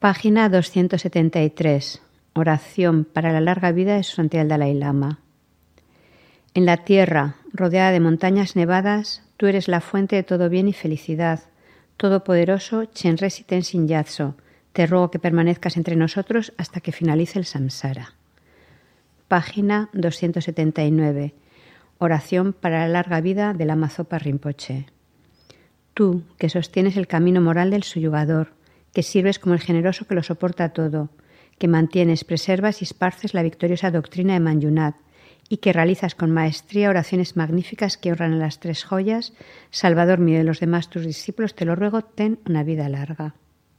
Página 273. Oración para la larga vida de su santidad Dalai Lama. En la tierra, rodeada de montañas nevadas, tú eres la fuente de todo bien y felicidad. Todopoderoso Chenresi Tenzin Yatso, te ruego que permanezcas entre nosotros hasta que finalice el samsara. Página 279. Oración para la larga vida de la Mazopa Rinpoche. Tú, que sostienes el camino moral del suyugador, que sirves como el generoso que lo soporta todo, que mantienes, preservas y esparces la victoriosa doctrina de Manjunat, y que realizas con maestría oraciones magníficas que honran a las tres joyas, Salvador mío y los demás tus discípulos, te lo ruego, ten una vida larga.